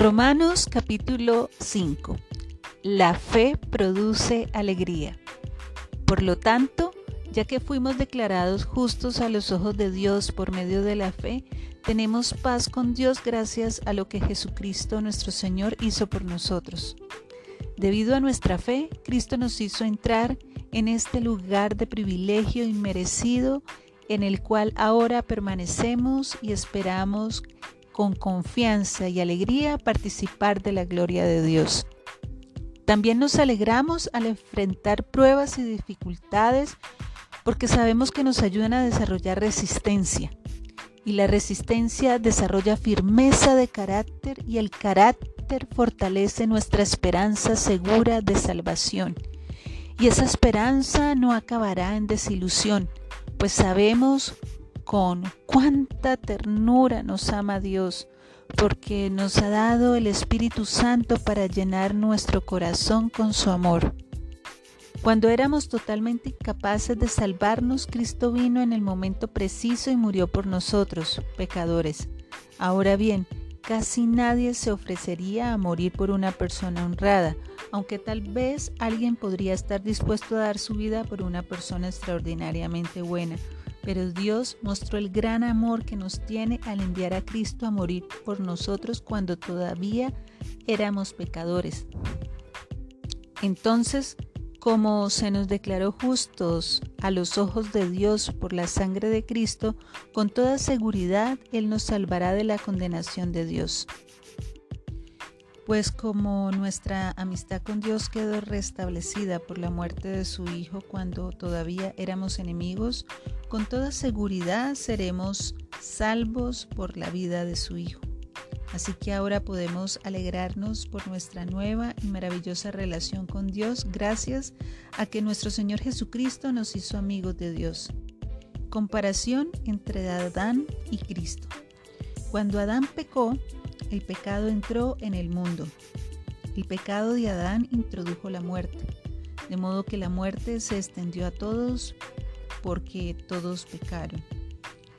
Romanos capítulo 5. La fe produce alegría. Por lo tanto, ya que fuimos declarados justos a los ojos de Dios por medio de la fe, tenemos paz con Dios gracias a lo que Jesucristo nuestro Señor hizo por nosotros. Debido a nuestra fe, Cristo nos hizo entrar en este lugar de privilegio inmerecido en el cual ahora permanecemos y esperamos con confianza y alegría participar de la gloria de Dios. También nos alegramos al enfrentar pruebas y dificultades porque sabemos que nos ayudan a desarrollar resistencia. Y la resistencia desarrolla firmeza de carácter y el carácter fortalece nuestra esperanza segura de salvación. Y esa esperanza no acabará en desilusión, pues sabemos con cuánta ternura nos ama Dios, porque nos ha dado el Espíritu Santo para llenar nuestro corazón con su amor. Cuando éramos totalmente incapaces de salvarnos, Cristo vino en el momento preciso y murió por nosotros, pecadores. Ahora bien, casi nadie se ofrecería a morir por una persona honrada, aunque tal vez alguien podría estar dispuesto a dar su vida por una persona extraordinariamente buena pero Dios mostró el gran amor que nos tiene al enviar a Cristo a morir por nosotros cuando todavía éramos pecadores. Entonces, como se nos declaró justos a los ojos de Dios por la sangre de Cristo, con toda seguridad Él nos salvará de la condenación de Dios. Pues como nuestra amistad con Dios quedó restablecida por la muerte de su Hijo cuando todavía éramos enemigos, con toda seguridad seremos salvos por la vida de su Hijo. Así que ahora podemos alegrarnos por nuestra nueva y maravillosa relación con Dios gracias a que nuestro Señor Jesucristo nos hizo amigos de Dios. Comparación entre Adán y Cristo. Cuando Adán pecó, el pecado entró en el mundo. El pecado de Adán introdujo la muerte, de modo que la muerte se extendió a todos porque todos pecaron.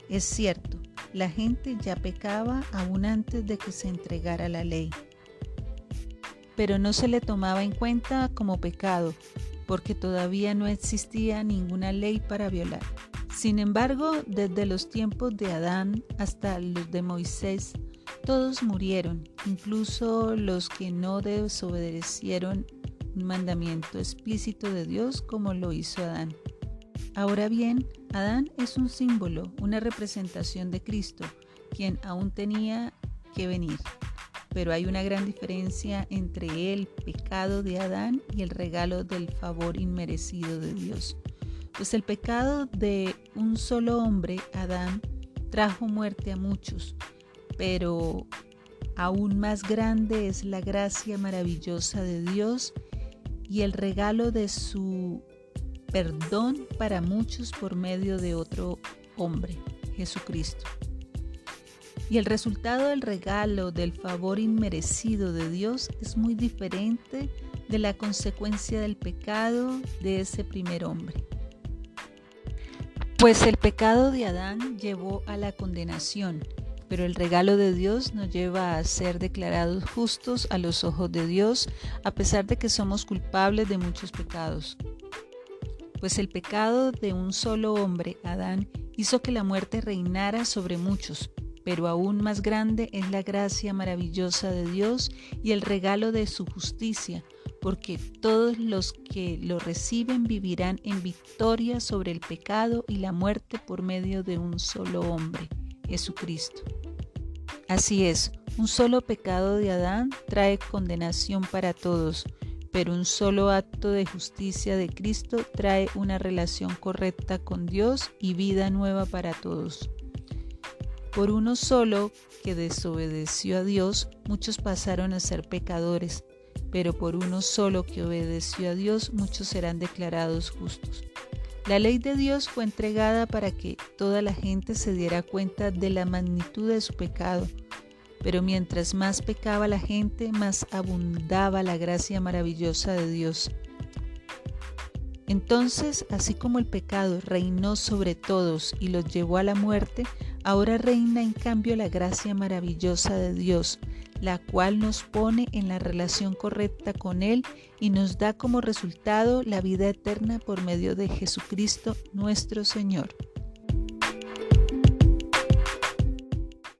Es cierto, la gente ya pecaba aún antes de que se entregara la ley, pero no se le tomaba en cuenta como pecado porque todavía no existía ninguna ley para violar. Sin embargo, desde los tiempos de Adán hasta los de Moisés, todos murieron, incluso los que no desobedecieron un mandamiento explícito de Dios como lo hizo Adán. Ahora bien, Adán es un símbolo, una representación de Cristo, quien aún tenía que venir. Pero hay una gran diferencia entre el pecado de Adán y el regalo del favor inmerecido de Dios. Pues el pecado de un solo hombre, Adán, trajo muerte a muchos, pero aún más grande es la gracia maravillosa de Dios y el regalo de su perdón para muchos por medio de otro hombre, Jesucristo. Y el resultado del regalo del favor inmerecido de Dios es muy diferente de la consecuencia del pecado de ese primer hombre. Pues el pecado de Adán llevó a la condenación pero el regalo de Dios nos lleva a ser declarados justos a los ojos de Dios, a pesar de que somos culpables de muchos pecados. Pues el pecado de un solo hombre, Adán, hizo que la muerte reinara sobre muchos, pero aún más grande es la gracia maravillosa de Dios y el regalo de su justicia, porque todos los que lo reciben vivirán en victoria sobre el pecado y la muerte por medio de un solo hombre, Jesucristo. Así es, un solo pecado de Adán trae condenación para todos, pero un solo acto de justicia de Cristo trae una relación correcta con Dios y vida nueva para todos. Por uno solo que desobedeció a Dios, muchos pasaron a ser pecadores, pero por uno solo que obedeció a Dios, muchos serán declarados justos. La ley de Dios fue entregada para que toda la gente se diera cuenta de la magnitud de su pecado, pero mientras más pecaba la gente, más abundaba la gracia maravillosa de Dios. Entonces, así como el pecado reinó sobre todos y los llevó a la muerte, ahora reina en cambio la gracia maravillosa de Dios, la cual nos pone en la relación correcta con Él y nos da como resultado la vida eterna por medio de Jesucristo nuestro Señor.